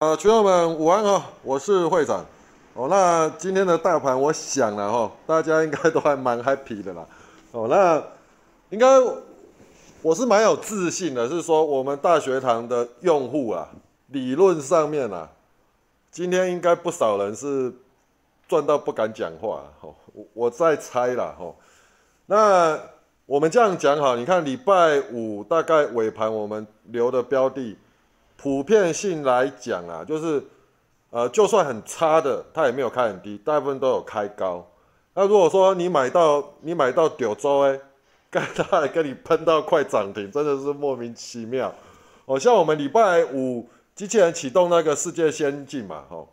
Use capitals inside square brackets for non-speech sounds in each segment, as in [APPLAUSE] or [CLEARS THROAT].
啊，群友们午安哈，我是会长。哦，那今天的大盘，我想了哈，大家应该都还蛮 happy 的啦。哦，那应该我是蛮有自信的，是说我们大学堂的用户啊，理论上面啊，今天应该不少人是赚到不敢讲话。哦，我我在猜啦。哦，那我们这样讲哈，你看礼拜五大概尾盘我们留的标的。普遍性来讲啊，就是，呃，就算很差的，它也没有开很低，大部分都有开高。那如果说你买到你买到九州哎，[LAUGHS] 刚才还跟你喷到快涨停，真的是莫名其妙。哦，像我们礼拜五机器人启动那个世界先进嘛，吼，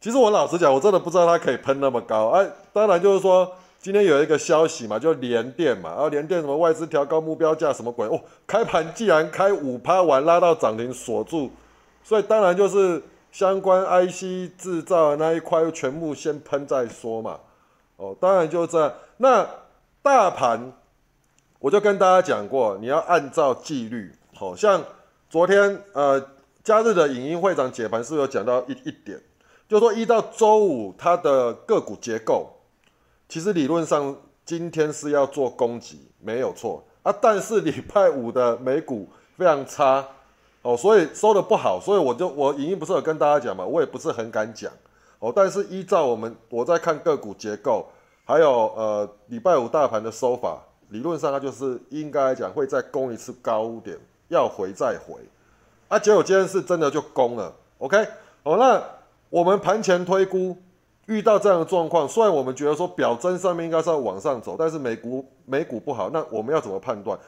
其实我老实讲，我真的不知道它可以喷那么高。哎，当然就是说。今天有一个消息嘛，就连电嘛，然后连电什么外资调高目标价什么鬼哦，开盘既然开五趴完拉到涨停锁住，所以当然就是相关 IC 制造的那一块全部先喷再说嘛，哦，当然就这样。那大盘我就跟大家讲过，你要按照纪律，好像昨天呃假日的影音会长解盘是有讲到一一点，就说一到周五它的个股结构。其实理论上今天是要做攻击，没有错啊。但是礼拜五的美股非常差哦，所以收的不好，所以我就我影音不是有跟大家讲嘛，我也不是很敢讲哦。但是依照我们我在看个股结构，还有呃礼拜五大盘的收法，理论上它就是应该讲会再攻一次高点，要回再回啊。结果今天是真的就攻了，OK 哦。那我们盘前推估。遇到这样的状况，虽然我们觉得说表征上面应该是要往上走，但是美股美股不好，那我们要怎么判断？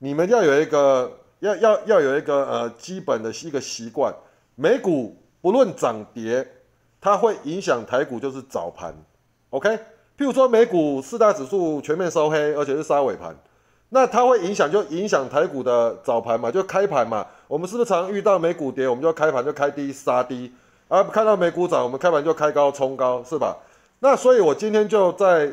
你们要有一个要要要有一个呃基本的一个习惯，美股不论涨跌，它会影响台股就是早盘，OK？譬如说美股四大指数全面收黑，而且是杀尾盘，那它会影响就影响台股的早盘嘛，就开盘嘛。我们是不是常遇到美股跌，我们就开盘就开低杀低？啊，看到美股涨，我们开盘就开高冲高，是吧？那所以，我今天就在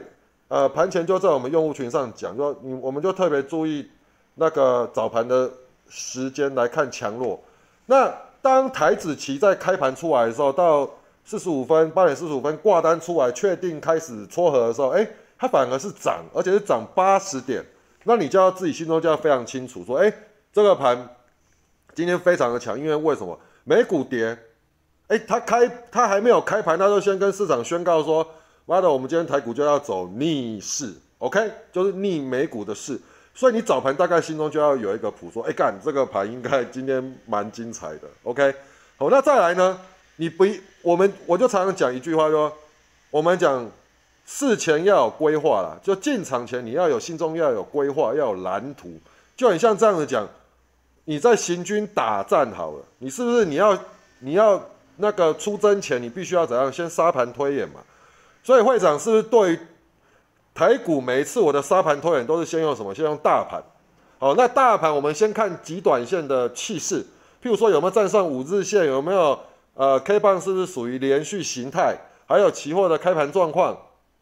呃盘前就在我们用户群上讲，说你我们就特别注意那个早盘的时间来看强弱。那当台子期在开盘出来的时候，到四十五分八点四十五分挂单出来，确定开始撮合的时候，哎，它反而是涨，而且是涨八十点。那你就要自己心中就要非常清楚，说，哎，这个盘今天非常的强，因为为什么？美股跌。哎，他开他还没有开盘，他就先跟市场宣告说：“妈的，我们今天台股就要走逆势，OK，就是逆美股的势。”所以你早盘大概心中就要有一个谱，说：“哎，干这个盘应该今天蛮精彩的，OK。”好，那再来呢？你不，我们我就常常讲一句话，说我们讲事前要有规划啦，就进场前你要有心中要有规划，要有蓝图。就很像这样子讲，你在行军打战好了，你是不是你要你要？那个出征前，你必须要怎样？先沙盘推演嘛。所以会长是不是对台股每一次我的沙盘推演都是先用什么？先用大盘。好，那大盘我们先看极短线的气势，譬如说有没有站上五日线，有没有呃 K 棒是不是属于连续形态，还有期货的开盘状况。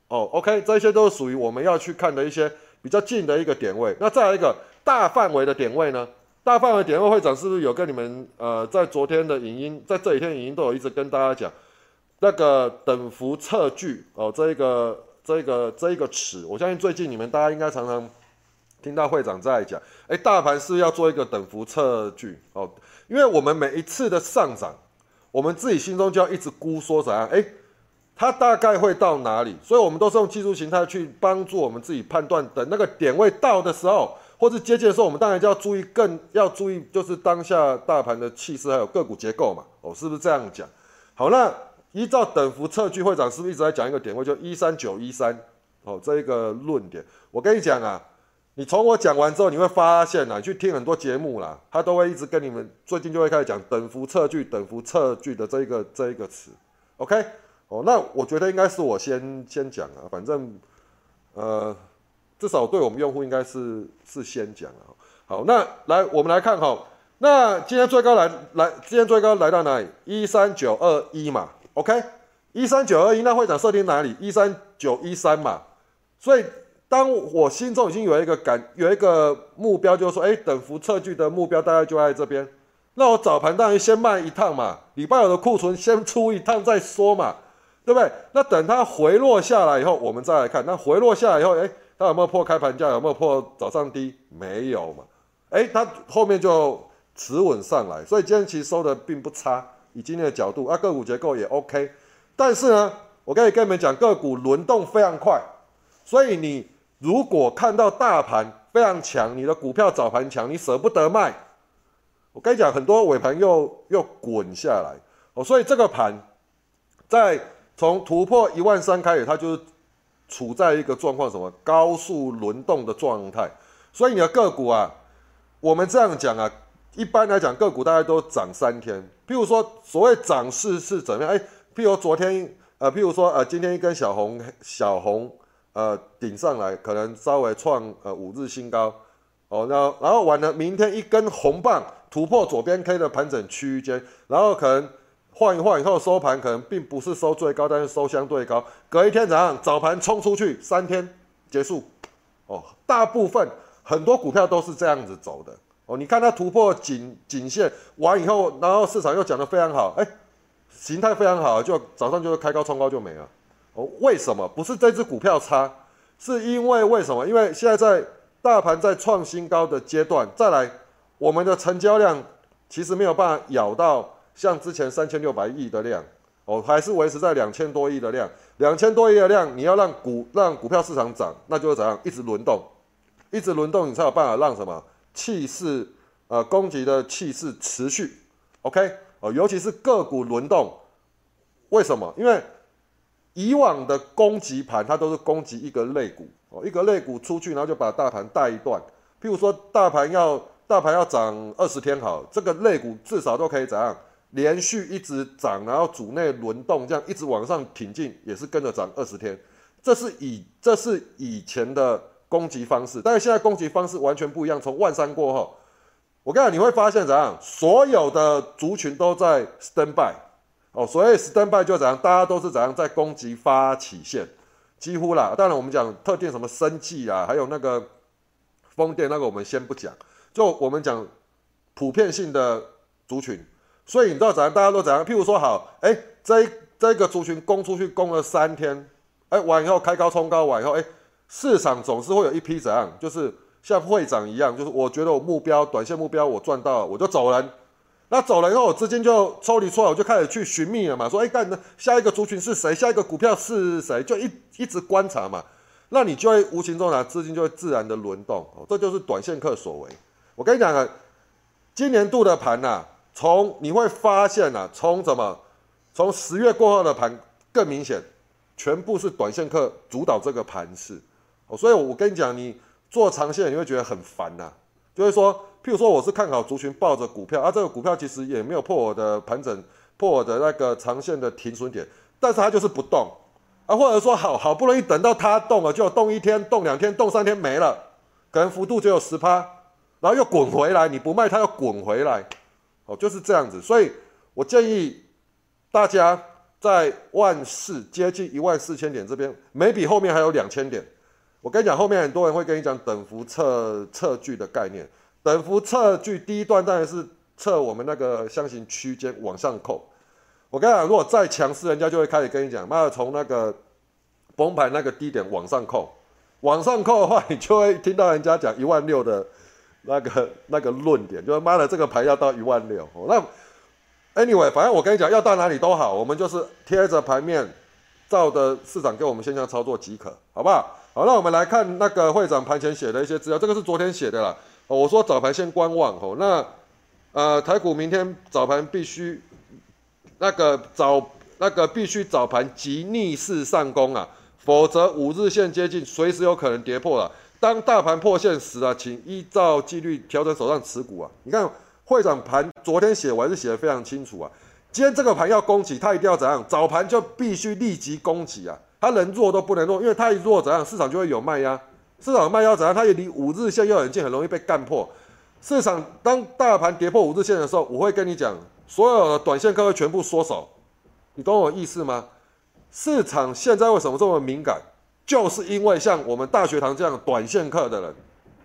哦，OK，这些都是属于我们要去看的一些比较近的一个点位。那再来一个大范围的点位呢？大范围点位会长是不是有跟你们呃，在昨天的影音，在这几天影音都有一直跟大家讲那个等幅测距哦，这一个这一个这一个尺，我相信最近你们大家应该常常听到会长在讲，哎，大盘是要做一个等幅测距哦，因为我们每一次的上涨，我们自己心中就要一直估说怎样，哎，它大概会到哪里，所以我们都是用技术形态去帮助我们自己判断，等那个点位到的时候。或是接近的时候，我们当然就要注意，更要注意就是当下大盘的气势，还有个股结构嘛。哦，是不是这样讲？好，那依照等幅测距，会长是不是一直在讲一个点位，就一三九一三？哦，这一个论点，我跟你讲啊，你从我讲完之后，你会发现啊，去听很多节目啦，他都会一直跟你们最近就会开始讲等幅测距、等幅测距的这一个这一个词。OK，哦，那我觉得应该是我先先讲啊，反正呃。至少对我们用户应该是是先讲了。好，那来我们来看哈，那今天最高来来，今天最高来到哪里？一三九二一嘛，OK，一三九二一，那会长设定哪里？一三九一三嘛。所以当我心中已经有一个感，有一个目标，就是说，哎，等幅测距的目标大概就在这边。那我早盘当然先卖一趟嘛，礼拜五的库存先出一趟再说嘛，对不对？那等它回落下来以后，我们再来看，那回落下来以后，哎，它有没有破开盘价？有没有破早上低？没有嘛，哎，它后面就持稳上来，所以今天其实收的并不差，以今天的角度，啊，个股结构也 OK，但是呢，我可以跟你们讲，个股轮动非常快，所以你如果看到大盘非常强，你的股票早盘强，你舍不得卖。我跟你讲，很多尾盘又又滚下来哦，所以这个盘在从突破一万三开始，它就是处在一个状况，什么高速轮动的状态。所以你的个股啊，我们这样讲啊，一般来讲个股大概都涨三天。譬如说，所谓涨势是怎么样？哎，譬如昨天呃，譬如说呃，今天一根小红小红呃顶上来，可能稍微创呃五日新高哦，然后然后完了，明天一根红棒。突破左边 K 的盘整区间，然后可能晃一晃以后收盘，可能并不是收最高，但是收相对高。隔一天早上早盘冲出去，三天结束。哦，大部分很多股票都是这样子走的。哦，你看它突破颈颈线完以后，然后市场又讲得非常好，哎，形态非常好，就早上就是开高冲高就没了。哦，为什么？不是这只股票差，是因为为什么？因为现在在大盘在创新高的阶段，再来。我们的成交量其实没有办法咬到像之前三千六百亿的量哦，还是维持在两千多亿的量。两千多亿的量，你要让股让股票市场涨，那就是怎样？一直轮动，一直轮动，你才有办法让什么气势呃攻击的气势持续。OK 哦，尤其是个股轮动，为什么？因为以往的攻击盘它都是攻击一个类股哦，一个类股出去，然后就把大盘带一段。譬如说大盘要。大盘要涨二十天好，这个类股至少都可以怎样连续一直涨，然后组内轮动，这样一直往上挺进，也是跟着涨二十天。这是以这是以前的攻击方式，但是现在攻击方式完全不一样。从万三过后，我跟你讲，你会发现怎样，所有的族群都在 stand by 哦，所以 stand by 就怎样，大家都是怎样在攻击发起线，几乎啦。当然我们讲特定什么生计啊，还有那个风电那个，我们先不讲。就我们讲普遍性的族群，所以你知道怎样？大家都怎样？譬如说，好，哎，这这个族群攻出去攻了三天，哎，完以后开高冲高完以后，哎，市场总是会有一批怎样？就是像会长一样，就是我觉得我目标短线目标我赚到了，我就走人。那走了以后，我资金就抽离出来，我就开始去寻觅了嘛。说，哎，干，下一个族群是谁？下一个股票是谁？就一一直观察嘛。那你就会无形中呢，资金就会自然的轮动。哦，这就是短线客所为。我跟你讲啊，今年度的盘呐，从你会发现啊，从怎么，从十月过后的盘更明显，全部是短线客主导这个盘势。哦，所以我跟你讲，你做长线你会觉得很烦呐，就是说，譬如说我是看好族群抱着股票，啊，这个股票其实也没有破我的盘整，破我的那个长线的停损点，但是它就是不动，啊，或者说好好不容易等到它动了，就动一天、动两天、动三天没了，可能幅度只有十趴。然后又滚回来，你不卖它又滚回来，哦，就是这样子。所以我建议大家在万四接近一万四千点这边，每笔后面还有两千点。我跟你讲，后面很多人会跟你讲等幅测测距的概念。等幅测距第一段当然是测我们那个箱型区间往上扣。我跟你讲，如果再强势，人家就会开始跟你讲，妈的从那个崩盘那个低点往上扣，往上扣的话，你就会听到人家讲一万六的。那个那个论点就是妈的，这个牌要到一万六。那 anyway，反正我跟你讲，要到哪里都好，我们就是贴着盘面，照的市场给我们现象操作即可，好不好？好，那我们来看那个会长盘前写的一些资料，这个是昨天写的啦。哦，我说早盘先观望哦。那呃，台股明天早盘必须那个早那个必须早盘即逆势上攻啊，否则五日线接近，随时有可能跌破了。当大盘破线时啊，请依照纪律调整手上持股啊。你看会长盘昨天写，我还是写的非常清楚啊。今天这个盘要攻击，它一定要怎样？早盘就必须立即攻击啊。它能弱都不能弱，因为它一弱怎样，市场就会有卖压。市场卖压怎样？它也离五日线又很近，很容易被干破。市场当大盘跌破五日线的时候，我会跟你讲，所有的短线客会全部缩手。你懂我意思吗？市场现在为什么这么敏感？就是因为像我们大学堂这样短线客的人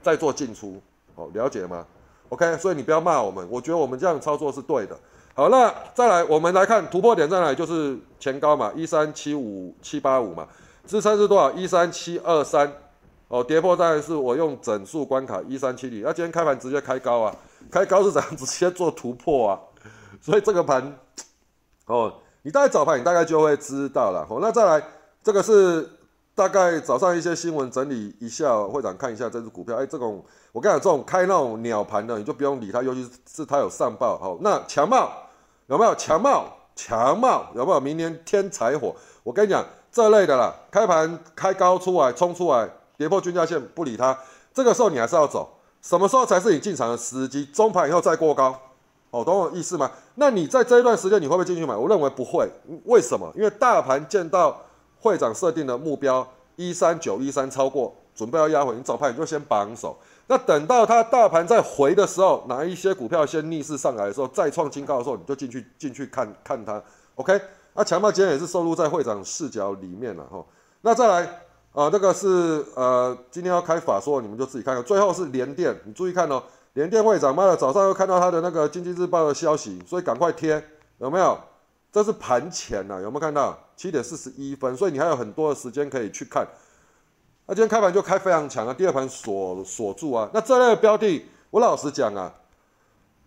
在做进出，哦，了解吗？OK，所以你不要骂我们，我觉得我们这样操作是对的。好，那再来，我们来看突破点在哪里，就是前高嘛，一三七五七八五嘛，支撑是多少？一三七二三。哦，跌破当然是我用整数关卡一三七零，那今天开盘直接开高啊，开高是怎样直接做突破啊？[LAUGHS] 所以这个盘，哦，你大概早盘你大概就会知道了。哦，那再来，这个是大概早上一些新闻整理一下，会长看一下这只股票。哎，这种我跟你讲，这种开那种鸟盘的，你就不用理它，尤其是它有上报。好，那强茂有没有强茂？强茂有没有？明年添柴火？我跟你讲，这类的啦，开盘开高出来，冲出来。跌破均价线不理它，这个时候你还是要走。什么时候才是你进场的时机？中盘以后再过高，哦，懂我意思吗？那你在这一段时间你会不会进去买？我认为不会。为什么？因为大盘见到会长设定的目标一三九一三超过，准备要压回，你早盘你就先绑手。那等到它大盘再回的时候，哪一些股票先逆势上来的时候，再创新高的时候，你就进去进去看看它。OK？那强茂今天也是收录在会长视角里面了哈。那再来。啊，这个是呃，今天要开法说，你们就自己看看。最后是联电，你注意看哦，联电会长，妈的，早上又看到他的那个经济日报的消息，所以赶快贴，有没有？这是盘前呐，有没有看到？七点四十一分，所以你还有很多的时间可以去看。那今天开盘就开非常强啊，第二盘锁锁住啊。那这类的标的，我老实讲啊，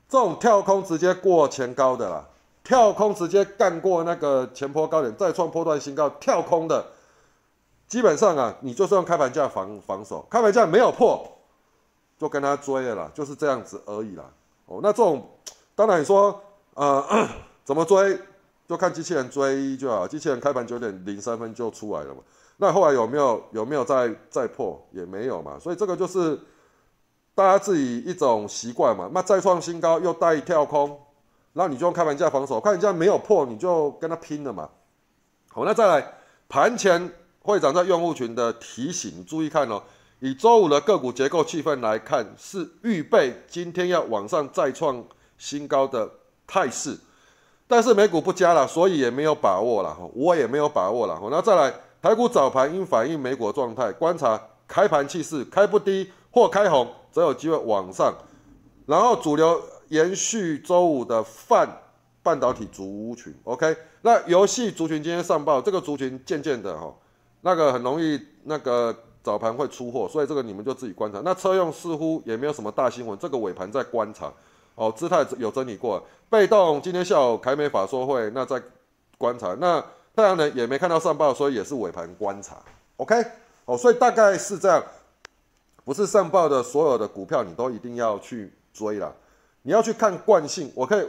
这种跳空直接过前高的啦，跳空直接干过那个前坡高点，再创波段新高，跳空的。基本上啊，你就是用开盘价防防守，开盘价没有破，就跟他追了啦，就是这样子而已啦。哦，那这种当然你说呃 [COUGHS] 怎么追，就看机器人追就好，机器人开盘九点零三分就出来了嘛。那后来有没有有没有再再破，也没有嘛。所以这个就是大家自己一种习惯嘛。那再创新高又带跳空，然后你就用开盘价防守，看人家没有破，你就跟他拼了嘛。好，那再来盘前。会长在用户群的提醒，注意看哦。以周五的个股结构气氛来看，是预备今天要往上再创新高的态势，但是美股不加了，所以也没有把握了。我也没有把握了。那再来，台股早盘应反映美股状态，观察开盘气势，开不低或开红，则有机会往上。然后主流延续周五的泛半导体族群，OK。那游戏族群今天上报，这个族群渐渐的哈。那个很容易，那个早盘会出货，所以这个你们就自己观察。那车用似乎也没有什么大新闻，这个尾盘在观察。哦，姿态有整理过，被动今天下午凯美法说会，那在观察。那太阳能也没看到上报，所以也是尾盘观察。OK，哦，所以大概是这样，不是上报的所有的股票你都一定要去追了，你要去看惯性。我可以。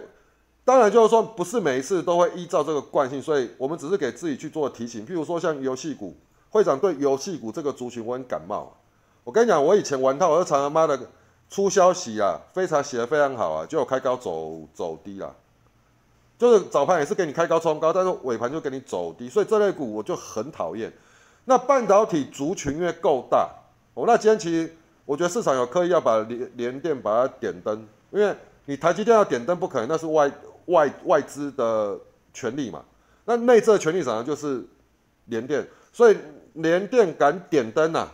当然，就是说，不是每一次都会依照这个惯性，所以我们只是给自己去做提醒。譬如说，像游戏股，会长对游戏股这个族群我很感冒。我跟你讲，我以前玩套，我就常常妈的出消息啊，非常写的非常好啊，就有开高走走低啦，就是早盘也是给你开高冲高，但是尾盘就给你走低，所以这类股我就很讨厌。那半导体族群因为够大，哦，那今天其实我觉得市场有刻意要把联联电把它点灯，因为你台积电要点灯不可能，那是外。外外资的权利嘛，那内资的权利上？就是联电，所以联电敢点灯啊！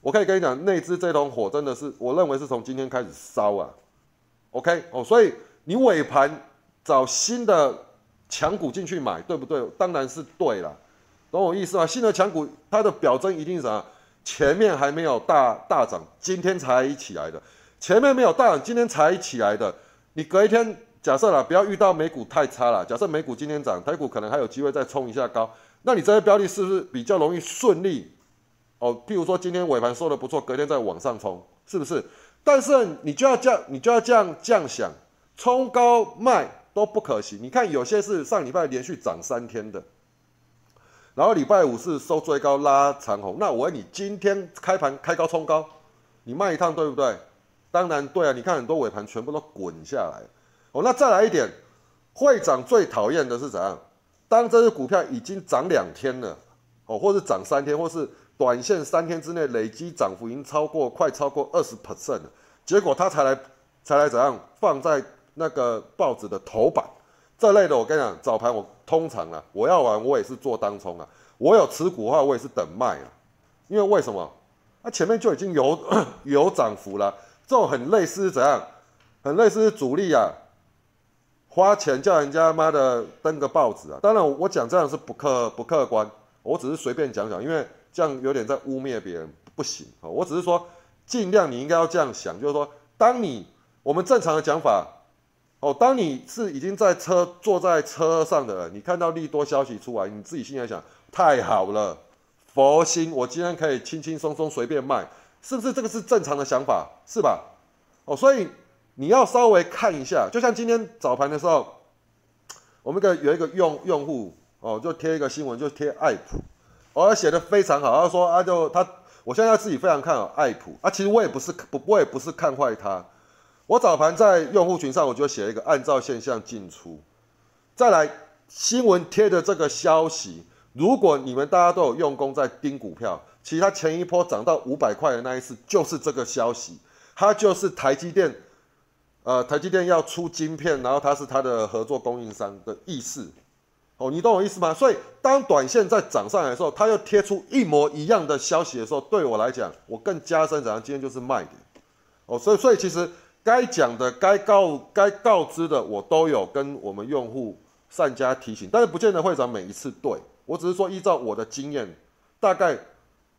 我可以跟你讲，内资这桶火真的是，我认为是从今天开始烧啊。OK 哦，所以你尾盘找新的强股进去买，对不对？当然是对了，懂我意思吗？新的强股它的表征一定是啥？前面还没有大大涨，今天才起来的，前面没有大涨，今天才起来的，你隔一天。假设啦，不要遇到美股太差了。假设美股今天涨，台股可能还有机会再冲一下高，那你这些标的是不是比较容易顺利？哦，譬如说今天尾盘收的不错，隔天再往上冲，是不是？但是你就要这样，你就要这样这样想，冲高卖都不可行。你看有些是上礼拜连续涨三天的，然后礼拜五是收最高拉长红，那我问你，今天开盘开高冲高，你卖一趟对不对？当然对啊，你看很多尾盘全部都滚下来。哦，那再来一点，会长最讨厌的是怎样？当这只股票已经涨两天了，哦，或是涨三天，或是短线三天之内累积涨幅已经超过快超过二十 percent 了，结果他才来才来怎样放在那个报纸的头版这类的，我跟你讲，早盘我通常啊，我要玩我也是做当冲啊，我有持股的话我也是等卖啊，因为为什么？那前面就已经有 [CLEARS THROAT] 有涨幅了，这种很类似怎样？很类似主力啊，花钱叫人家妈的登个报纸啊。当然我讲这样是不客不客观，我只是随便讲讲，因为这样有点在污蔑别人，不行啊。我只是说尽量你应该要这样想，就是说当你我们正常的讲法。哦，当你是已经在车坐在车上的人，你看到利多消息出来，你自己心里想，太好了，佛心，我今天可以轻轻松松随便卖，是不是这个是正常的想法，是吧？哦，所以你要稍微看一下，就像今天早盘的时候，我们个有一个用用户哦，就贴一个新闻，就贴爱普，哦，写的非常好，他说啊，就他，我现在自己非常看好爱普啊，其实我也不是不，我也不是看坏它。我早盘在用户群上，我就写一个按照现象进出。再来新闻贴的这个消息，如果你们大家都有用功在盯股票，其实它前一波涨到五百块的那一次，就是这个消息，它就是台积电，呃，台积电要出晶片，然后它是它的合作供应商的意思。哦，你懂我意思吗？所以当短线在涨上来的时候，它又贴出一模一样的消息的时候，对我来讲，我更加深怎样？今天就是卖点。哦，所以所以其实。该讲的、该告、该告知的，我都有跟我们用户善加提醒，但是不见得会长每一次对我只是说依照我的经验，大概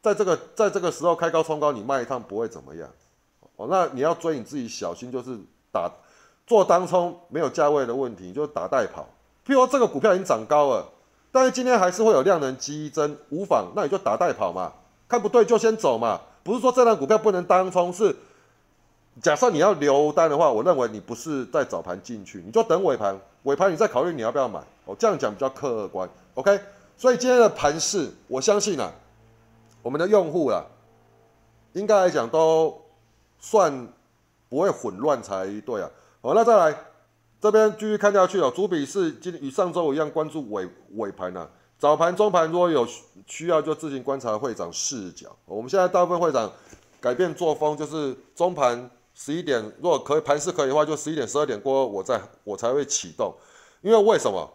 在这个在这个时候开高冲高，你卖一趟不会怎么样。哦，那你要追你自己小心，就是打做当冲没有价位的问题，就是打带跑。譬如说这个股票已经涨高了，但是今天还是会有量能激增，无妨，那你就打带跑嘛，看不对就先走嘛，不是说这档股票不能当冲是。假设你要留单的话，我认为你不是在早盘进去，你就等尾盘，尾盘你再考虑你要不要买。哦，这样讲比较客观，OK。所以今天的盘市，我相信啊，我们的用户啊，应该来讲都算不会混乱才对啊。好，那再来这边继续看下去哦。主笔是今与上周一样关注尾尾盘呢，早盘、中盘如果有需要就自行观察会长视角。我们现在大部分会长改变作风，就是中盘。十一点，如果可以盘势可以的话，就十一点、十二点过后，我再我才会启动。因为为什么？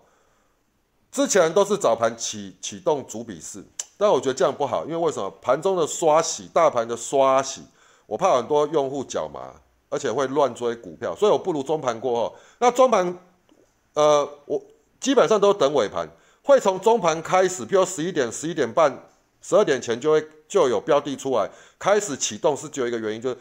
之前都是早盘启启动主笔式，但我觉得这样不好。因为为什么？盘中的刷洗，大盘的刷洗，我怕很多用户脚麻，而且会乱追股票，所以我不如中盘过后。那中盘，呃，我基本上都等尾盘，会从中盘开始，比如十一点、十一点半、十二点前就会就有标的出来，开始启动是只有一个原因，就是。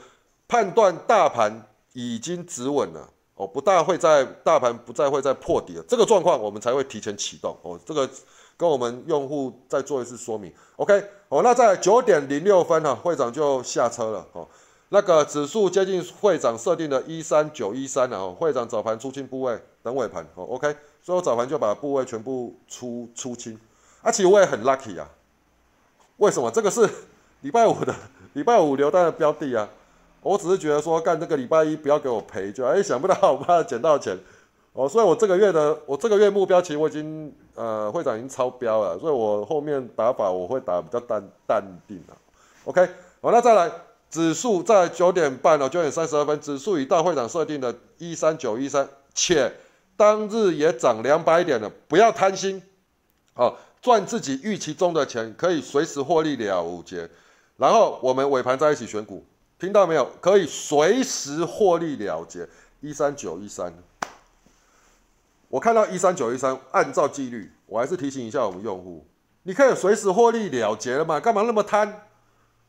判断大盘已经止稳了哦，不大会在大盘不再会再破底了，这个状况我们才会提前启动哦。这个跟我们用户再做一次说明，OK 哦。那在九点零六分呢，会长就下车了哦。那个指数接近会长设定的一三九一三了哦。会长早盘出清部位，等尾盘哦，OK。所以我早盘就把部位全部出出清，而且我也很 lucky 啊。为什么？这个是礼拜五的 [LAUGHS] 礼拜五留单的标的啊。我只是觉得说干这个礼拜一不要给我赔就哎想不到我怕捡到钱哦，所以我这个月的我这个月目标其实我已经呃会长已经超标了，所以我后面打法我会打比较淡淡定了。OK，好，那再来指数在九点半哦，九点三十二分，指数已到会长设定的一三九一三，且当日也涨两百点了，不要贪心哦，赚自己预期中的钱可以随时获利了结，然后我们尾盘在一起选股。听到没有？可以随时获利了结，一三九一三。我看到一三九一三，按照纪律，我还是提醒一下我们用户，你可以随时获利了结了嘛？干嘛那么贪？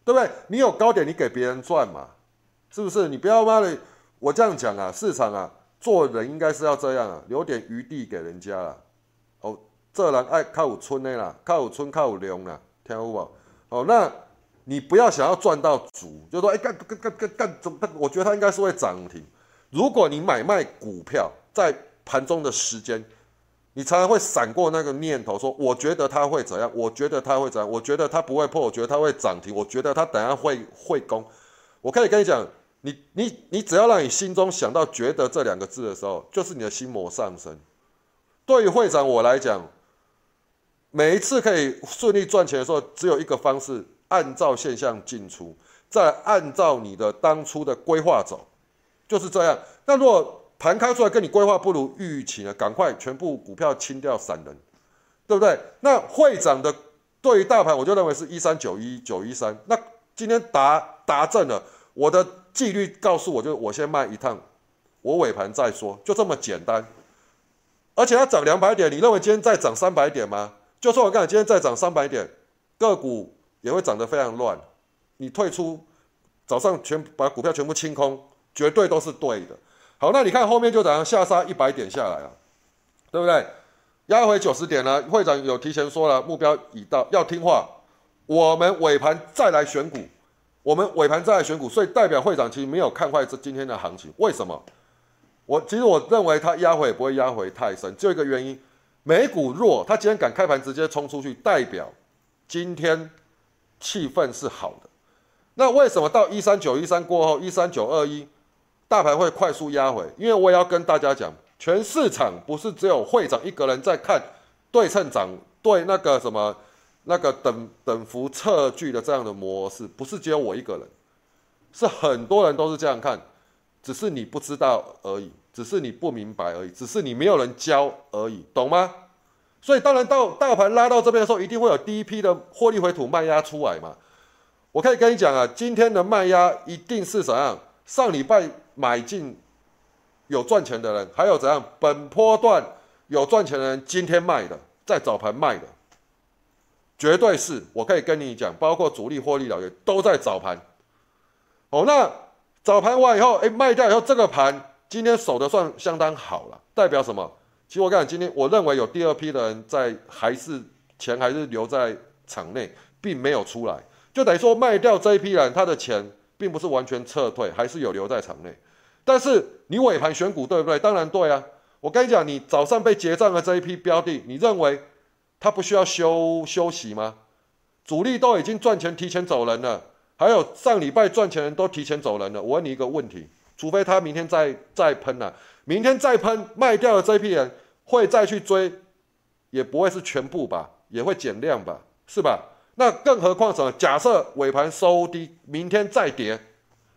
对不对？你有高点，你给别人赚嘛？是不是？你不要妈的，我这样讲啊，市场啊，做人应该是要这样啊，留点余地给人家啦。哦，这人爱靠有村的啦，靠有村靠有量啦，听有无？哦，那。你不要想要赚到足，就说哎干干干干干怎么？我觉得它应该是会涨停。如果你买卖股票在盘中的时间，你常常会闪过那个念头，说我觉得它会怎样？我觉得它会怎样？我觉得它不会破，我觉得它会涨停，我觉得它等下会会攻。我可以跟你讲，你你你只要让你心中想到“觉得”这两个字的时候，就是你的心魔上升。对于会长我来讲，每一次可以顺利赚钱的时候，只有一个方式。按照现象进出，再按照你的当初的规划走，就是这样。那如果盘开出来跟你规划不如预期呢？赶快全部股票清掉散人，对不对？那会长的对于大盘，我就认为是一三九一九一三。那今天答答正了，我的纪律告诉我，就我先卖一趟我尾盘再说，就这么简单。而且它涨两百点，你认为今天再涨三百点吗？就算我告诉你今天再涨三百点，个股也会涨得非常乱。你退出，早上全把股票全部清空，绝对都是对的。好，那你看后面就怎样下杀一百点下来了，对不对？压回九十点了，会长有提前说了，目标已到，要听话。我们尾盘再来选股，我们尾盘再来选股，所以代表会长其实没有看坏这今天的行情。为什么？我其实我认为他压回也不会压回太深，就一个原因，美股弱，他今天敢开盘直接冲出去，代表今天气氛是好的。那为什么到一三九一三过后，一三九二一大盘会快速压回？因为我也要跟大家讲，全市场不是只有会长一个人在看对称涨对那个什么那个等等幅测距的这样的模式，不是只有我一个人，是很多人都是这样看。只是你不知道而已，只是你不明白而已，只是你没有人教而已，懂吗？所以当然到大盘拉到这边的时候，一定会有第一批的获利回吐卖压出来嘛。我可以跟你讲啊，今天的卖压一定是怎样？上礼拜买进有赚钱的人，还有怎样？本波段有赚钱的人，今天卖的，在早盘卖的，绝对是我可以跟你讲，包括主力获利了也都在早盘。哦，那。早盘完以后，哎，卖掉以后，这个盘今天守的算相当好了，代表什么？其实我跟你讲今天，我认为有第二批的人在，还是钱还是留在场内，并没有出来，就等于说卖掉这一批人，他的钱并不是完全撤退，还是有留在场内。但是你尾盘选股对不对？当然对啊。我跟你讲，你早上被结账的这一批标的，你认为他不需要休休息吗？主力都已经赚钱提前走人了。还有上礼拜赚钱人都提前走人了。我问你一个问题：除非他明天再再喷了，明天再喷卖掉的这批人会再去追，也不会是全部吧，也会减量吧，是吧？那更何况什么？假设尾盘收低，明天再跌，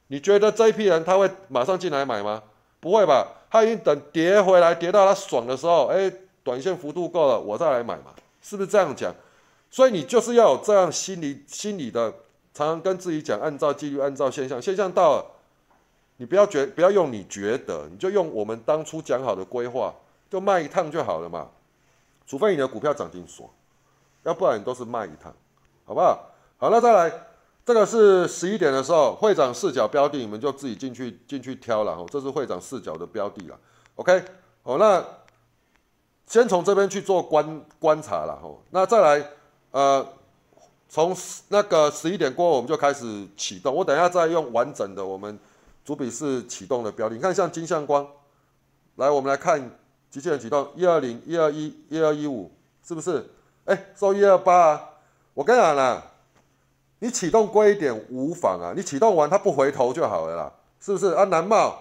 你觉得这一批人他会马上进来买吗？不会吧？他已经等跌回来，跌到他爽的时候，哎，短线幅度够了，我再来买嘛，是不是这样讲？所以你就是要有这样心理心理的。常常跟自己讲，按照纪律，按照现象，现象到了，你不要觉，不要用你觉得，你就用我们当初讲好的规划，就卖一趟就好了嘛。除非你的股票涨停锁，要不然你都是卖一趟，好不好？好，那再来，这个是十一点的时候，会长视角标的，你们就自己进去进去挑了。哦，这是会长视角的标的了。OK，好，那先从这边去做观观察了。哦，那再来，呃。从那个十一点过后，我们就开始启动。我等一下再用完整的我们主笔式启动的标的。你看，像金相光，来，我们来看机器人启动，一二零、一二一、一二一五，是不是？哎，收一二八啊！我跟你讲啦，你启动贵一点无妨啊，你启动完它不回头就好了啦，是不是？啊，蓝帽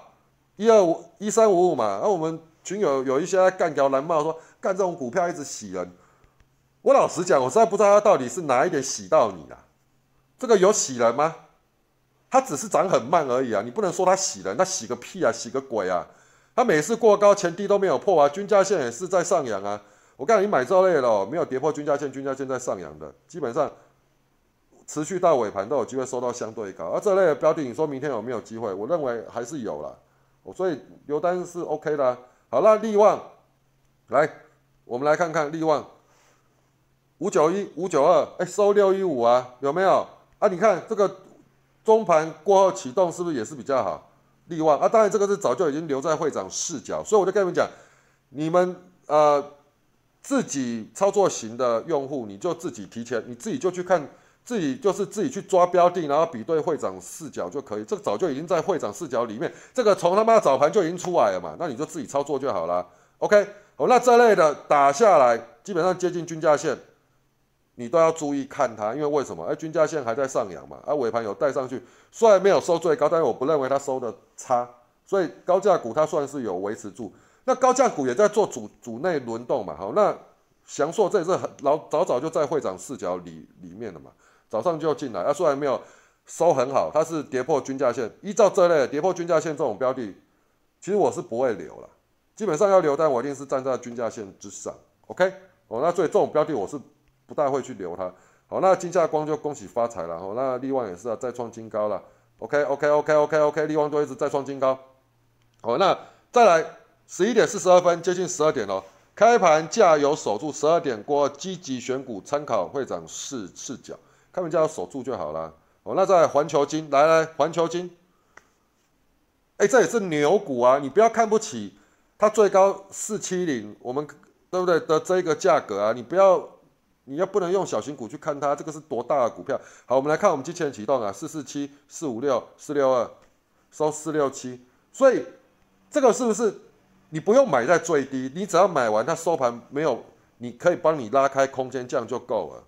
一二五一三五五嘛，那我们群友有一些在干掉蓝帽，说干这种股票一直洗人。我老实讲，我实在不知道它到底是哪一点洗到你了。这个有洗人吗？它只是涨很慢而已啊！你不能说它洗人，那洗个屁啊，洗个鬼啊！它每次过高前低都没有破啊，均价线也是在上扬啊。我告诉你，买这类了，没有跌破均价线，均价线在上扬的，基本上持续到尾盘都有机会收到相对高。而这类的标的，你说明天有没有机会？我认为还是有了。我所以留单是 OK 的。好了，利旺，来，我们来看看利旺。五九一五九二，哎，收六一五啊，有没有啊？你看这个中盘过后启动是不是也是比较好？利旺啊，当然这个是早就已经留在会长视角，所以我就跟你们讲，你们呃自己操作型的用户，你就自己提前，你自己就去看，自己就是自己去抓标的，然后比对会长视角就可以。这个早就已经在会长视角里面，这个从他妈早盘就已经出来了嘛，那你就自己操作就好了。OK，哦，那这类的打下来，基本上接近均价线。你都要注意看它，因为为什么？哎，均价线还在上扬嘛，而尾盘有带上去，虽然没有收最高，但是我不认为它收的差，所以高价股它算是有维持住。那高价股也在做主主内轮动嘛，好，那祥硕这也是很老早早就在会长视角里里面的嘛，早上就要进来，啊，虽然没有收很好，它是跌破均价线，依照这类跌破均价线这种标的，其实我是不会留了，基本上要留，但我一定是站在均价线之上，OK，哦，那所以这种标的我是。不大会去留它。好，那金价光就恭喜发财了。哦，那利旺也是啊，再创新高了。OK OK OK OK OK，利旺都一直再创新高。好，那再来十一点四十二分，接近十二点了，开盘价有守住十二点过，积极选股，参考会长视视角，他们家有守住就好了。哦，那在环球金，来来环球金，哎，这也是牛股啊，你不要看不起它，最高四七零，我们对不对的这个价格啊，你不要。你要不能用小型股去看它，这个是多大的股票？好，我们来看我们机器人启动啊，四四七四五六四六二，收四六七，所以这个是不是你不用买在最低？你只要买完它收盘没有，你可以帮你拉开空间，这样就够了。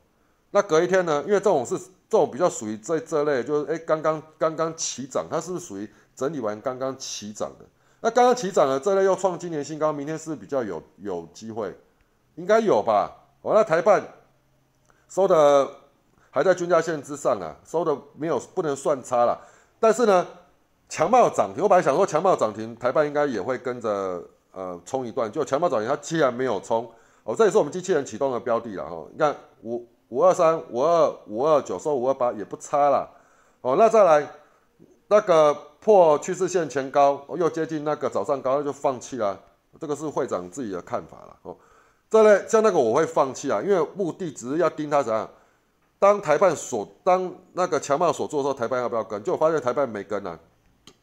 那隔一天呢？因为这种是这种比较属于这这类，就是哎刚刚刚刚起涨，它是不是属于整理完刚刚起涨的？那刚刚起涨的这类又创今年新高，明天是不是比较有有机会？应该有吧？哦，那台办。收的还在均价线之上啊，收的没有不能算差了。但是呢，强茂涨停，我本来想说强茂涨停，台办应该也会跟着呃冲一段。就强茂涨停，它既然没有冲，哦，这也是我们机器人启动的标的了哈。你看我五二三五二五二九收五二八也不差了。哦，那再来那个破趋势线前高，又接近那个早上高，那就放弃了。这个是会长自己的看法了哦。这类像那个我会放弃啊，因为目的只是要盯它怎样。当台办所当那个强茂所做的时候，台办要不要跟？就发现台办没跟啊，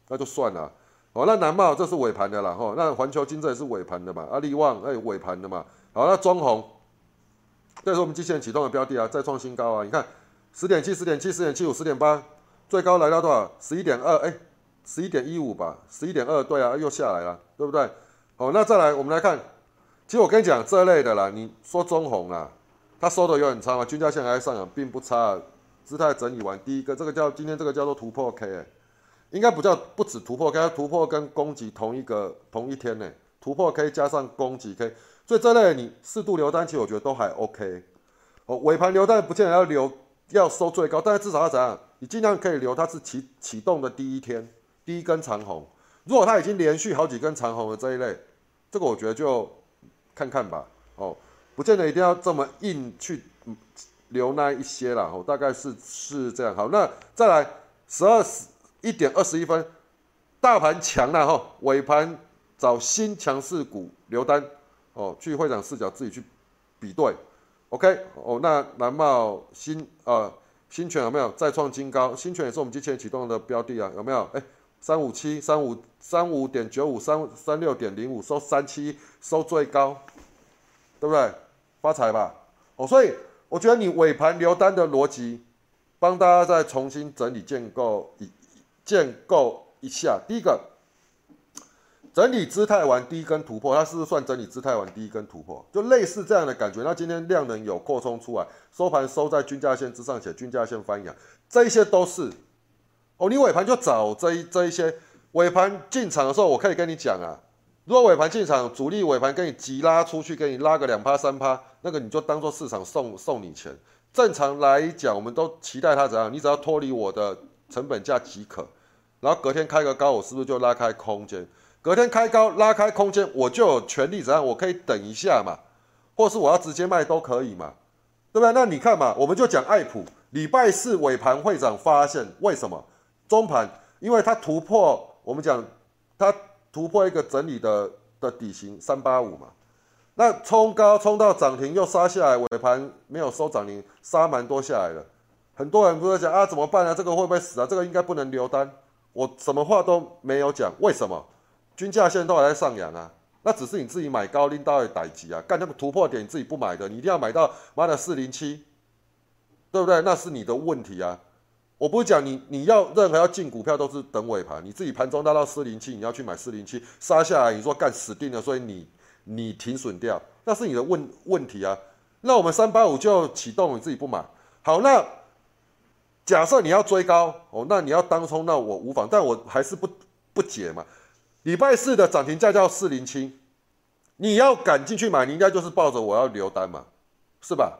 那就算了。哦，那南茂这是尾盘的啦，吼，那环球金这也是尾盘的嘛，啊利旺哎尾盘的嘛。好，那中红，这是我们机器人启动的标的啊，再创新高啊！你看十点七、十点七、十点七五、十点八，最高来到多少？十一点二，哎，十一点一五吧，十一点二，对啊，又下来了，对不对？好，那再来我们来看。其实我跟你讲这类的啦，你说中红啊，它收的有很差嘛？均价线还在上涨，并不差。啊姿态整理完，第一个这个叫今天这个叫做突破 K，应该不叫不止突破 K，突破跟攻击同一个同一天呢。突破 K 加上攻击 K，所以这类你适度留单，其实我觉得都还 OK。哦，尾盘留单不见得要留要收最高，但是至少要怎样？你尽量可以留它是启启动的第一天第一根长红。如果它已经连续好几根长红的这一类，这个我觉得就。看看吧，哦，不见得一定要这么硬去留那一些啦，哦，大概是是这样。好，那再来十二十一点二十一分，大盘强了哈，尾盘找新强势股留单，哦，去会长视角自己去比对，OK，哦，那南茂新啊新泉有没有再创新高？新泉也是我们之前启动的标的啊，有没有？哎。三五七三五三五点九五三三六点零五收三七收最高，对不对？发财吧！哦，所以我觉得你尾盘留单的逻辑，帮大家再重新整理建构一建构一下。第一个，整理姿态完第一根突破，它是不是算整理姿态完第一根突破？就类似这样的感觉。那今天量能有扩充出来，收盘收在均价线之上，且均价线翻阳，这一些都是。哦，你尾盘就找这一这一些尾盘进场的时候，我可以跟你讲啊，如果尾盘进场，主力尾盘给你急拉出去，给你拉个两趴三趴，那个你就当做市场送送你钱。正常来讲，我们都期待它怎样？你只要脱离我的成本价即可。然后隔天开个高，我是不是就拉开空间？隔天开高拉开空间，我就有权利怎样？我可以等一下嘛，或是我要直接卖都可以嘛，对不对？那你看嘛，我们就讲爱普礼拜四尾盘会长发现为什么？中盘，因为它突破，我们讲它突破一个整理的的底型三八五嘛，那冲高冲到涨停又杀下来，尾盘没有收涨停，杀蛮多下来了。很多人都在讲啊，怎么办啊？这个会不会死啊？这个应该不能留单。我什么话都没有讲，为什么？均价现在都还在上扬啊，那只是你自己买高拎到的逮级啊，干那个突破点你自己不买的，你一定要买到妈的四零七，对不对？那是你的问题啊。我不是讲你，你要任何要进股票都是等尾盘，你自己盘中拉到四零七，你要去买四零七杀下来，你说干死定了，所以你你停损掉，那是你的问问题啊。那我们三八五就启动，你自己不买，好，那假设你要追高哦，那你要当冲，那我无妨，但我还是不不解嘛。礼拜四的涨停价叫四零七，你要敢进去买，你应该就是抱着我要留单嘛，是吧？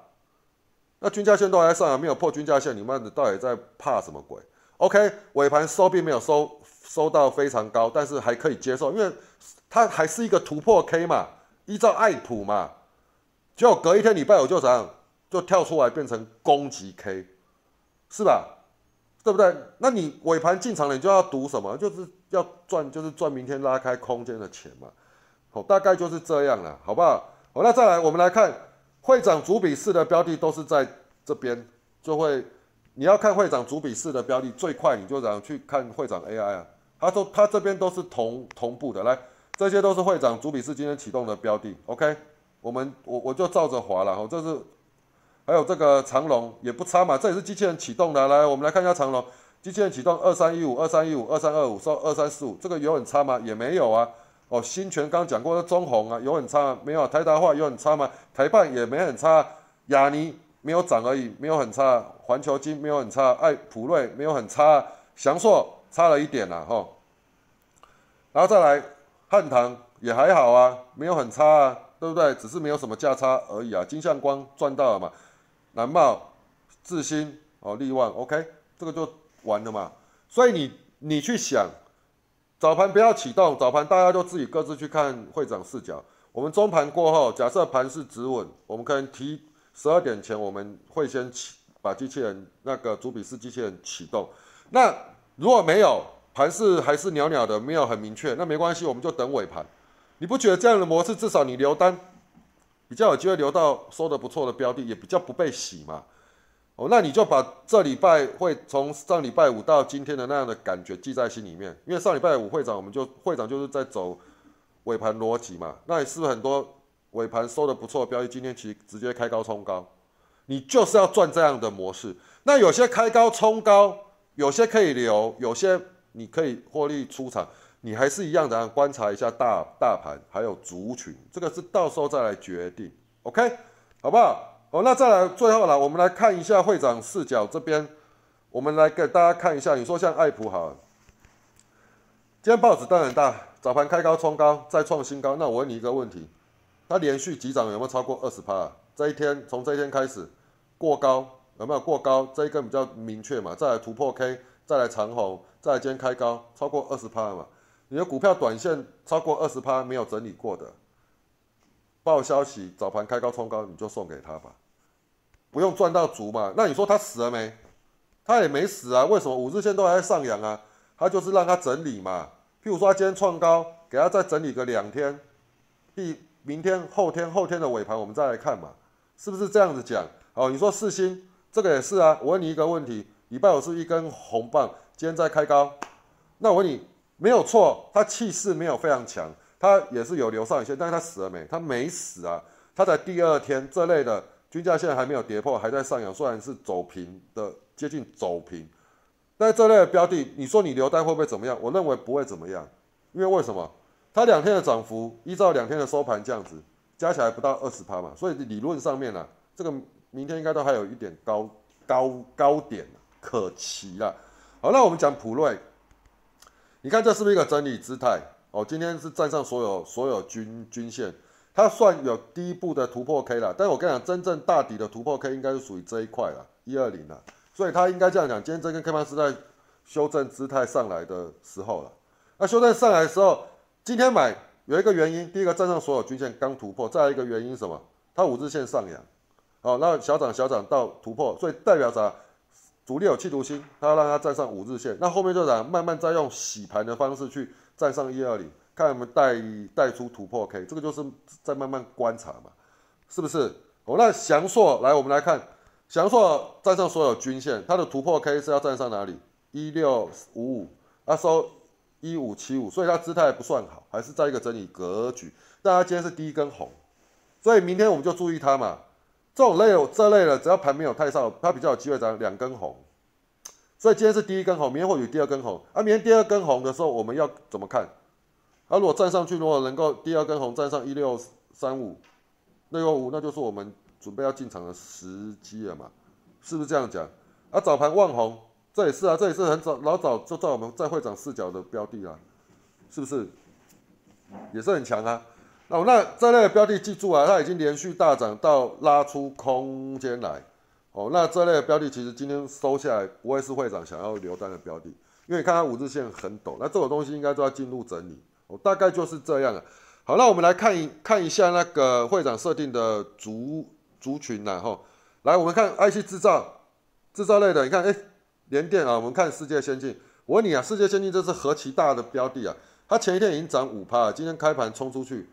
那均价线都还在上，没有破均价线，你们到底在怕什么鬼？OK，尾盘收并没有收收到非常高，但是还可以接受，因为它还是一个突破 K 嘛，依照爱普嘛，就隔一天礼拜五就怎样，就跳出来变成攻击 K，是吧？对不对？那你尾盘进场了，你就要赌什么？就是要赚，就是赚明天拉开空间的钱嘛。好，大概就是这样了，好不好？好，那再来，我们来看会长主笔式的标的都是在这边，就会你要看会长主笔式的标的最快，你就这样去看会长 AI 啊。他说他这边都是同同步的，来，这些都是会长主笔式今天启动的标的。OK，我们我我就照着划了，哦，这是还有这个长龙也不差嘛，这也是机器人启动的。来，我们来看一下长龙，机器人启动二三一五二三一五二三二五收二三四五，这个有很差吗？也没有啊。哦，新泉刚讲过的中红啊，有很差没有？台达化有很差吗？台办也没很差，雅尼没有涨而已，没有很差。环球金没有很差，爱普瑞没有很差，翔硕差了一点啦，哈。然后再来汉唐也还好啊，没有很差啊，对不对？只是没有什么价差而已啊。金相光赚到了嘛？南茂、智新哦，利旺 OK，这个就完了嘛。所以你你去想。早盘不要启动，早盘大家都自己各自去看会长视角。我们中盘过后，假设盘是止稳，我们可能提十二点前，我们会先启把机器人那个主笔式机器人启动。那如果没有盘是还是袅袅的，没有很明确，那没关系，我们就等尾盘。你不觉得这样的模式至少你留单比较有机会留到收的不错的标的，也比较不被洗嘛？哦，那你就把这礼拜会从上礼拜五到今天的那样的感觉记在心里面，因为上礼拜五会长我们就会长就是在走尾盘逻辑嘛，那也是很多尾盘收的不错的标的，今天其实直接开高冲高，你就是要赚这样的模式。那有些开高冲高，有些可以留，有些你可以获利出场，你还是一样的观察一下大大盘还有族群，这个是到时候再来决定，OK，好不好？哦，那再来最后了，我们来看一下会长视角这边，我们来给大家看一下。你说像爱普好，今天报纸当然大，早盘开高冲高，再创新高。那我问你一个问题，它连续急涨有没有超过二十趴？这一天从这一天开始过高有没有过高？这一根比较明确嘛？再来突破 K，再来长红，再来今天开高超过二十趴嘛？你的股票短线超过二十趴没有整理过的？报消息，早盘开高冲高，你就送给他吧，不用赚到足嘛。那你说他死了没？他也没死啊。为什么五日线都还在上扬啊？他就是让他整理嘛。譬如说他今天创高，给他再整理个两天，第明天、后天、后天的尾盘我们再来看嘛，是不是这样子讲？哦，你说四星这个也是啊。我问你一个问题，礼拜五是一根红棒，今天在开高，那我问你，没有错，他气势没有非常强。它也是有留上影线，但是它死了没？它没死啊！它在第二天这类的均价现在还没有跌破，还在上扬，虽然是走平的，接近走平，但这类的标的，你说你留单会不会怎么样？我认为不会怎么样，因为为什么？它两天的涨幅依照两天的收盘这样子，加起来不到二十趴嘛，所以理论上面呢，这个明天应该都还有一点高高高点可期了。好，那我们讲普瑞，你看这是不是一个整理姿态？哦，今天是站上所有所有均均线，它算有第一步的突破 K 了。但我跟你讲，真正大底的突破 K 应该是属于这一块了，一二零了。所以它应该这样讲，今天这根 K 棒是在修正姿态上来的时候了。那修正上来的时候，今天买有一个原因，第一个站上所有均线刚突破，再来一个原因什么？它五日线上扬，好，那小涨小涨到突破，所以代表啥？主力有企图心，它要让它站上五日线，那后面就啥？慢慢再用洗盘的方式去。站上一二零，看有没有带带出突破 K，这个就是在慢慢观察嘛，是不是？哦，那翔硕来，我们来看翔硕站上所有均线，它的突破 K 是要站上哪里？一六五五，它收一五七五，所以它姿态不算好，还是在一个整理格局。但它今天是第一根红，所以明天我们就注意它嘛。这种类这类的，只要盘没有太少，它比较有机会涨两根红。所以今天是第一根红，明天或许第二根红。啊，明天第二根红的时候，我们要怎么看？啊，如果站上去，如果能够第二根红站上一六三五、六六五，那就是我们准备要进场的时机了嘛？是不是这样讲？啊，早盘望红，这也是啊，这也是很早老早就在我们在会长视角的标的啊，是不是？也是很强啊。哦那这类的标的，记住啊，它已经连续大涨到拉出空间来。哦，那这类的标的其实今天收下来不会是会长想要留单的标的，因为你看它五日线很陡，那这种东西应该都要进入整理。哦，大概就是这样了。好，那我们来看一看一下那个会长设定的族族群呐，哈，来我们看 IC 制造制造类的，你看，哎，联电啊，我们看世界先进，我问你啊，世界先进这是何其大的标的啊？它前一天已经涨五趴，今天开盘冲出去，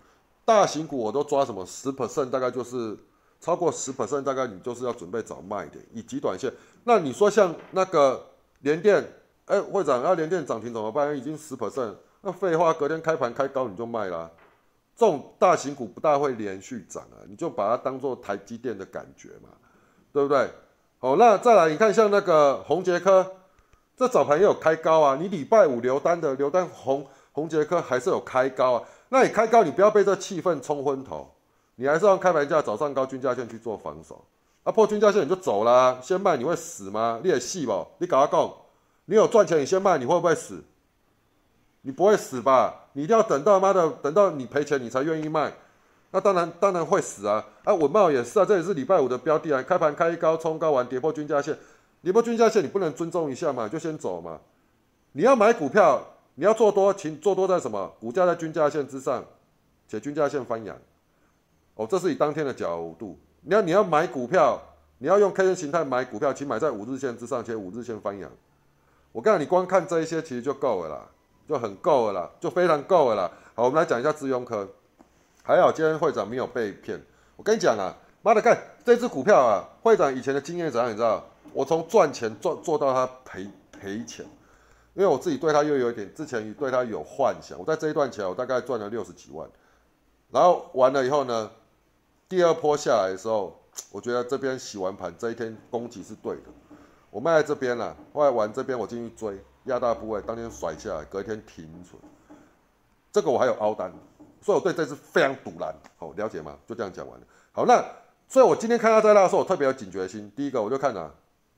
大型股我都抓什么十 percent，大概就是超过十 percent，大概你就是要准备找卖点，以极短线。那你说像那个联电，哎，会长要联电涨停怎么办？已经十 percent，那废话，隔天开盘开高你就卖了。这种大型股不大会连续涨啊，你就把它当做台积电的感觉嘛，对不对？好，那再来你看像那个宏杰科，这早盘也有开高啊，你礼拜五留单的留单宏宏杰科还是有开高啊，那你开高你不要被这气氛冲昏头，你还是让开盘价早上高均价线去做防守，啊破均价线你就走啦，先卖你会死吗？你也细吧？你搞他讲，你有赚钱你先卖你会不会死？你不会死吧？你一定要等到妈的，等到你赔钱你才愿意卖，那当然当然会死啊！啊，文茂也是啊，这也是礼拜五的标的啊，开盘开高冲高完跌破均价线，跌破均价线你不能尊重一下嘛？就先走嘛。你要买股票，你要做多，请做多在什么？股价在均价线之上，且均价线翻阳。哦，这是以当天的角度。你要你要买股票，你要用 K 线形态买股票，请买在五日线之上，且五日线翻阳。我告诉你，光看这一些其实就够了啦。就很够了啦，就非常够了啦。好，我们来讲一下资庸科。还好今天会长没有被骗。我跟你讲啊，妈的，看这只股票啊，会长以前的经验怎样？你知道？我从赚钱赚做到他赔赔钱，因为我自己对他又有一点之前对他有幻想。我在这一段钱，我大概赚了六十几万。然后完了以后呢，第二波下来的时候，我觉得这边洗完盘这一天攻击是对的，我卖在这边了。后来玩这边我进去追。压大部位，当天甩下来，隔一天停损，这个我还有凹单，所以我对这次非常堵然，好了解吗？就这样讲完了。好，那所以我今天看到在那的时候，我特别有警觉心。第一个我就看了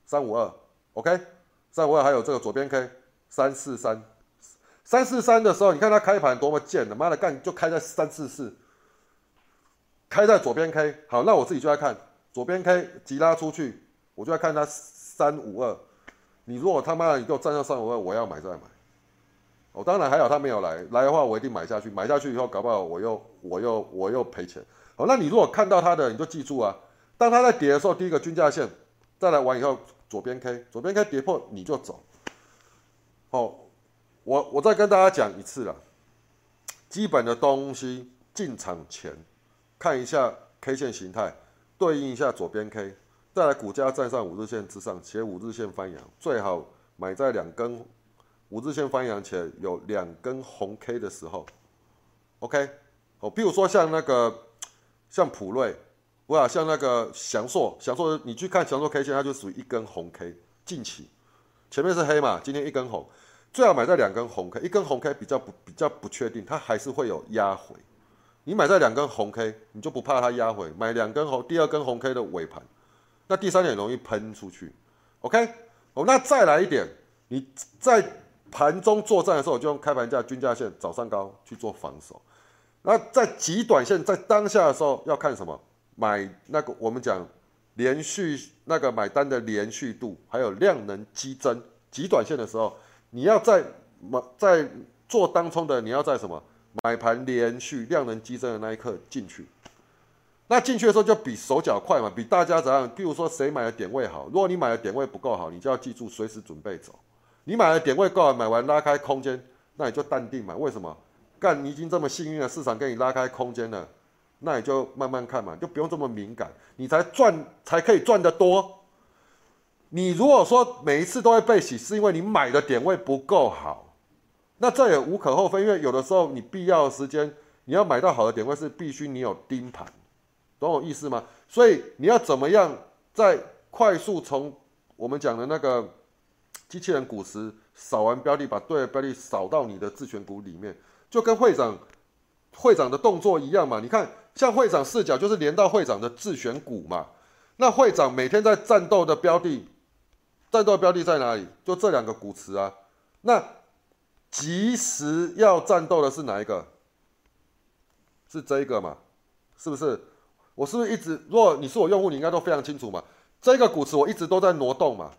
三五二，OK，三五二还有这个左边 K 三四三，三四三的时候，你看它开盘多么贱的，妈的干就开在三四四，开在左边 K。好，那我自己就在看左边 K 急拉出去，我就在看它三五二。你如果他妈的你给我站上三五二，我要买再买。哦，当然还好他没有来，来的话我一定买下去。买下去以后搞不好我又我又我又赔钱。好，那你如果看到他的，你就记住啊，当他在跌的时候，第一个均价线再来完以后，左边 K 左边 K 跌破你就走。哦，我我再跟大家讲一次了，基本的东西进场前看一下 K 线形态，对应一下左边 K。再来，股价站上五日线之上，且五日线翻阳，最好买在两根五日线翻阳且有两根红 K 的时候。OK，哦，比如说像那个像普瑞，哇，像那个祥硕，祥硕你去看祥硕 K 线，它就属于一根红 K，近期前面是黑嘛，今天一根红，最好买在两根红 K，一根红 K 比较不比较不确定，它还是会有压回。你买在两根红 K，你就不怕它压回，买两根红，第二根红 K 的尾盘。那第三点容易喷出去，OK，哦，那再来一点，你在盘中作战的时候，就用开盘价均价线早上高去做防守。那在极短线在当下的时候要看什么？买那个我们讲连续那个买单的连续度，还有量能激增。极短线的时候，你要在买在做当冲的，你要在什么买盘连续量能激增的那一刻进去。那进去的时候就比手脚快嘛，比大家怎样？譬如说谁买的点位好，如果你买的点位不够好，你就要记住随时准备走。你买的点位够，买完拉开空间，那你就淡定嘛。为什么？干，你已经这么幸运了，市场给你拉开空间了，那你就慢慢看嘛，就不用这么敏感，你才赚才可以赚得多。你如果说每一次都会被洗，是因为你买的点位不够好，那这也无可厚非，因为有的时候你必要的时间，你要买到好的点位是必须你有盯盘。懂我意思吗？所以你要怎么样在快速从我们讲的那个机器人股池扫完标的，把对的标的扫到你的自选股里面，就跟会长会长的动作一样嘛？你看，像会长视角就是连到会长的自选股嘛。那会长每天在战斗的标的，战斗标的在哪里？就这两个股池啊。那及时要战斗的是哪一个？是这一个嘛？是不是？我是不是一直？如果你是我用户，你应该都非常清楚嘛。这个股池我一直都在挪动嘛，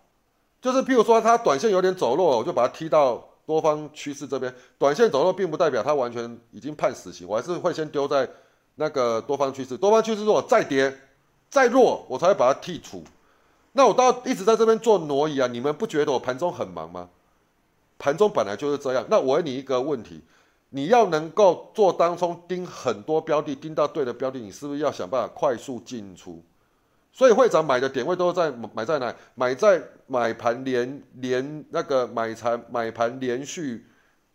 就是譬如说它短线有点走弱，我就把它踢到多方趋势这边。短线走弱并不代表它完全已经判死刑，我还是会先丢在那个多方趋势。多方趋势如果再跌再弱，我才会把它剔除。那我到一直在这边做挪移啊，你们不觉得我盘中很忙吗？盘中本来就是这样。那我问你一个问题，你要能够做当中盯很多标的，盯到对的标的，你是不是要想办法快速进出？所以会长买的点位都在买在哪？买在买盘连连那个买盘买盘连续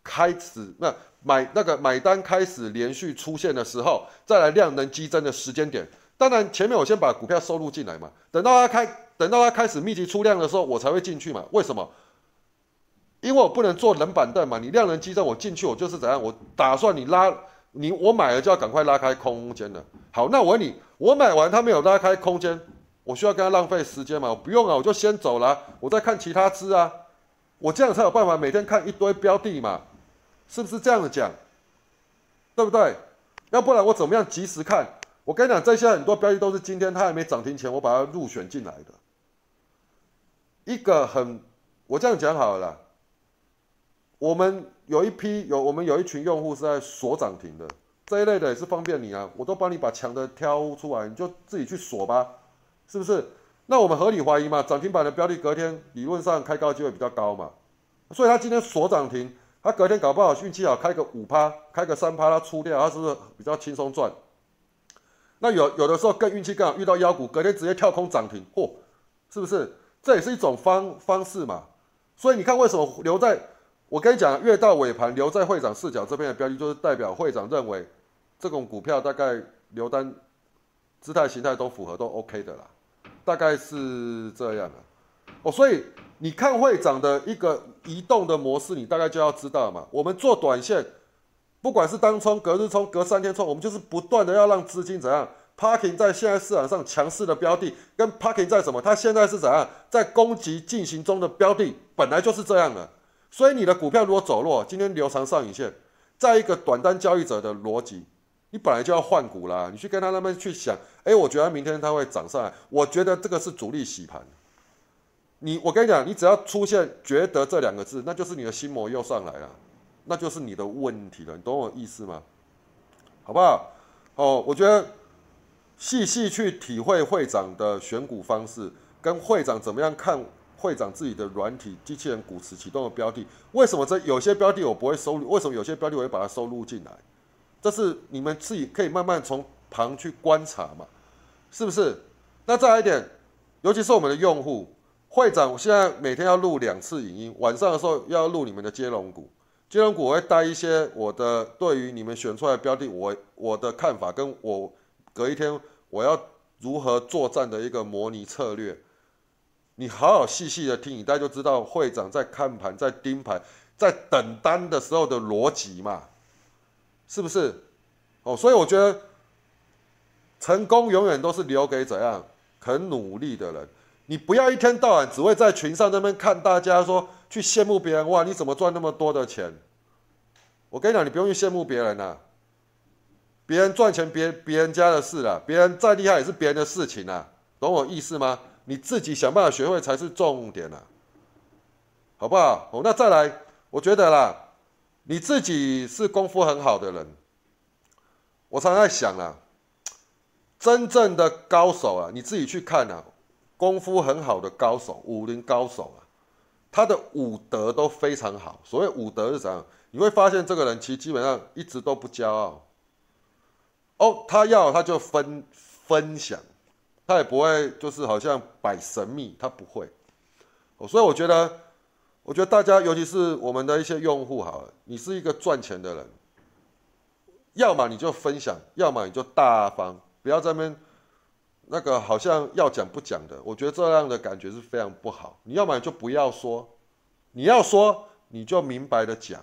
开始，那买那个买单开始连续出现的时候，再来量能激增的时间点。当然前面我先把股票收入进来嘛，等到它开等到它开始密集出量的时候，我才会进去嘛。为什么？因为我不能做冷板凳嘛。你量能激增，我进去我就是怎样？我打算你拉你我买了就要赶快拉开空间了。好，那我问你，我买完它没有拉开空间。我需要跟他浪费时间吗？我不用啊，我就先走了，我再看其他支啊，我这样才有办法每天看一堆标的嘛，是不是这样子讲？对不对？要不然我怎么样及时看？我跟你讲，这些很多标的都是今天它还没涨停前我把它入选进来的。一个很，我这样讲好了，我们有一批有我们有一群用户是在锁涨停的这一类的也是方便你啊，我都帮你把强的挑出来，你就自己去锁吧。是不是？那我们合理怀疑嘛？涨停板的标的隔天理论上开高机会比较高嘛？所以它今天锁涨停，他隔天搞不好运气好开个五趴，开个三趴，他出掉，他是不是比较轻松赚？那有有的时候更运气更好，遇到妖股，隔天直接跳空涨停，嚯，是不是？这也是一种方方式嘛？所以你看，为什么留在我跟你讲，越到尾盘留在会长视角这边的标的，就是代表会长认为这种股票大概留单姿态形态都符合，都 OK 的啦。大概是这样啊，哦，所以你看会长的一个移动的模式，你大概就要知道嘛。我们做短线，不管是当冲、隔日冲、隔三天冲，我们就是不断的要让资金怎样 parking 在现在市场上强势的标的，跟 parking 在什么？它现在是怎样在攻击进行中的标的，本来就是这样的。所以你的股票如果走弱，今天留长上影线，在一个短单交易者的逻辑。你本来就要换股啦，你去跟他那边去想，哎，我觉得明天它会涨上来，我觉得这个是主力洗盘。你，我跟你讲，你只要出现“觉得”这两个字，那就是你的心魔又上来了，那就是你的问题了，你懂我意思吗？好不好？哦，我觉得细细去体会会长的选股方式，跟会长怎么样看会长自己的软体机器人股池启动的标的，为什么这有些标的我不会收入？为什么有些标的我会把它收入进来？这是你们自己可以慢慢从旁去观察嘛，是不是？那再来一点，尤其是我们的用户会长，我现在每天要录两次影音，晚上的时候要录你们的接龙股，接龙股我会带一些我的对于你们选出来的标的，我我的看法，跟我隔一天我要如何作战的一个模拟策略，你好好细细的听，你大家就知道会长在看盘、在盯盘、在等单的时候的逻辑嘛。是不是？哦，所以我觉得成功永远都是留给怎样肯努力的人。你不要一天到晚只会在群上那边看大家说去羡慕别人哇，你怎么赚那么多的钱？我跟你讲，你不用去羡慕别人呐，别人赚钱别别人家的事啦，别人再厉害也是别人的事情啊，懂我意思吗？你自己想办法学会才是重点啊，好不好？哦，那再来，我觉得啦。你自己是功夫很好的人，我常常在想啊，真正的高手啊，你自己去看啊，功夫很好的高手，武林高手啊，他的武德都非常好。所谓武德是怎样？你会发现这个人其实基本上一直都不骄傲。哦，他要他就分分享，他也不会就是好像摆神秘，他不会。哦，所以我觉得。我觉得大家，尤其是我们的一些用户，好了，你是一个赚钱的人，要么你就分享，要么你就大方，不要在那边那个好像要讲不讲的。我觉得这样的感觉是非常不好。你要么就不要说，你要说你就明白的讲，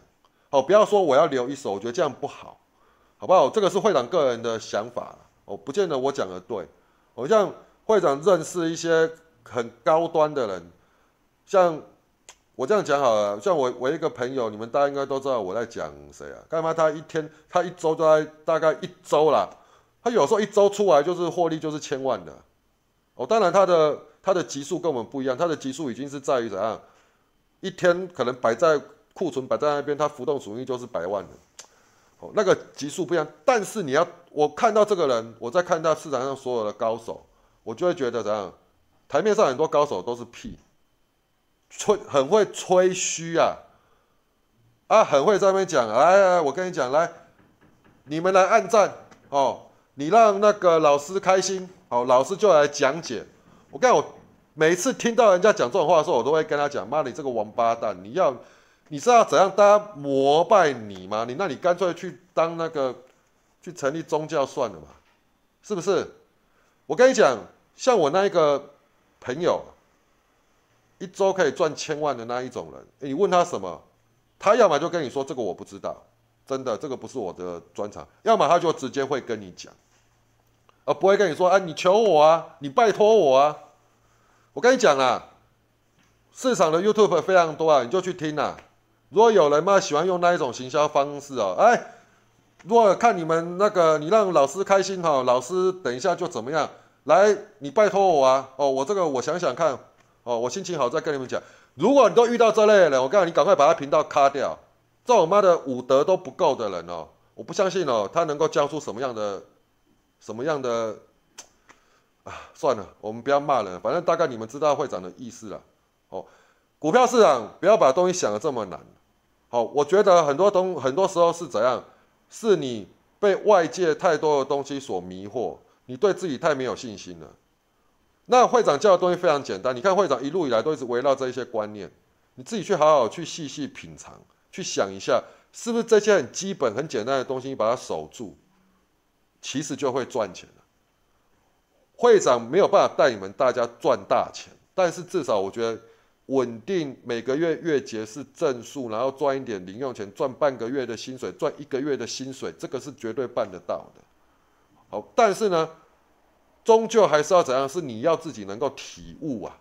好，不要说我要留一手，我觉得这样不好，好不好？这个是会长个人的想法，我不见得我讲的对。我像会长认识一些很高端的人，像。我这样讲好了，像我我一个朋友，你们大家应该都知道我在讲谁啊？干嘛他一天他一周都在大概一周啦，他有时候一周出来就是获利就是千万的。哦，当然他的他的级数跟我们不一样，他的级数已经是在于怎样，一天可能摆在库存摆在那边，它浮动属性就是百万的。哦，那个级数不一样，但是你要我看到这个人，我在看到市场上所有的高手，我就会觉得怎样，台面上很多高手都是屁，吹很会吹嘘啊，啊，很会在那边讲，哎，我跟你讲，来，你们来按赞哦，你让那个老师开心，好，老师就来讲解。我跟我每次听到人家讲这种话的时候，我都会跟他讲，妈，你这个王八蛋，你要，你知道怎样大家膜拜你吗？你那你干脆去当那个，去成立宗教算了嘛，是不是？我跟你讲，像我那一个。朋友，一周可以赚千万的那一种人，你问他什么，他要么就跟你说这个我不知道，真的这个不是我的专长；要么他就直接会跟你讲，而不会跟你说，啊，你求我啊，你拜托我啊。我跟你讲啦，市场的 YouTube 非常多啊，你就去听啊。如果有人嘛喜欢用那一种行销方式哦，哎，如果看你们那个，你让老师开心哈，老师等一下就怎么样。来，你拜托我啊！哦，我这个我想想看，哦，我心情好再跟你们讲。如果你都遇到这类人，我告诉你，赶快把他频道卡掉。这我妈的武德都不够的人哦，我不相信哦，他能够教出什么样的、什么样的啊？算了，我们不要骂人，反正大概你们知道会长的意思了。哦，股票市场不要把东西想的这么难。好，我觉得很多东很多时候是怎样？是你被外界太多的东西所迷惑。你对自己太没有信心了。那会长教的东西非常简单，你看会长一路以来都一直围绕这一些观念，你自己去好好去细细品尝，去想一下，是不是这些很基本、很简单的东西，你把它守住，其实就会赚钱了。会长没有办法带你们大家赚大钱，但是至少我觉得稳定每个月月结是正数，然后赚一点零用钱，赚半个月的薪水，赚一个月的薪水，这个是绝对办得到的。好，但是呢，终究还是要怎样？是你要自己能够体悟啊，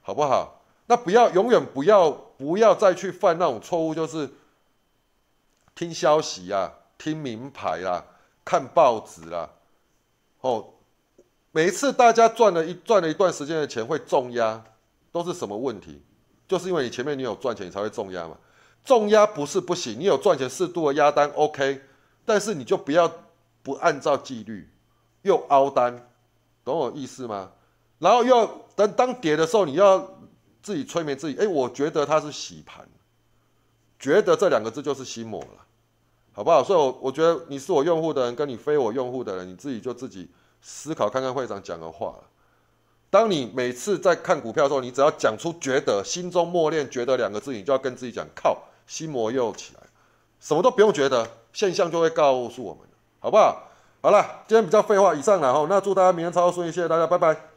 好不好？那不要永远不要不要再去犯那种错误，就是听消息啊，听名牌啦，看报纸啦。哦，每一次大家赚了一赚了一段时间的钱会重压，都是什么问题？就是因为你前面你有赚钱，你才会重压嘛。重压不是不行，你有赚钱适度的压单 OK，但是你就不要。不按照纪律，又凹单，懂我意思吗？然后又等当跌的时候，你要自己催眠自己，哎，我觉得它是洗盘，觉得这两个字就是心魔了，好不好？所以，我我觉得你是我用户的人，跟你非我用户的人，你自己就自己思考看看会长讲的话。当你每次在看股票的时候，你只要讲出觉得，心中默念觉得两个字，你就要跟自己讲，靠，心魔又起来，什么都不用觉得，现象就会告诉我们。好不好？好了，今天比较废话，以上了哈。那祝大家明天操作顺利，谢谢大家，拜拜。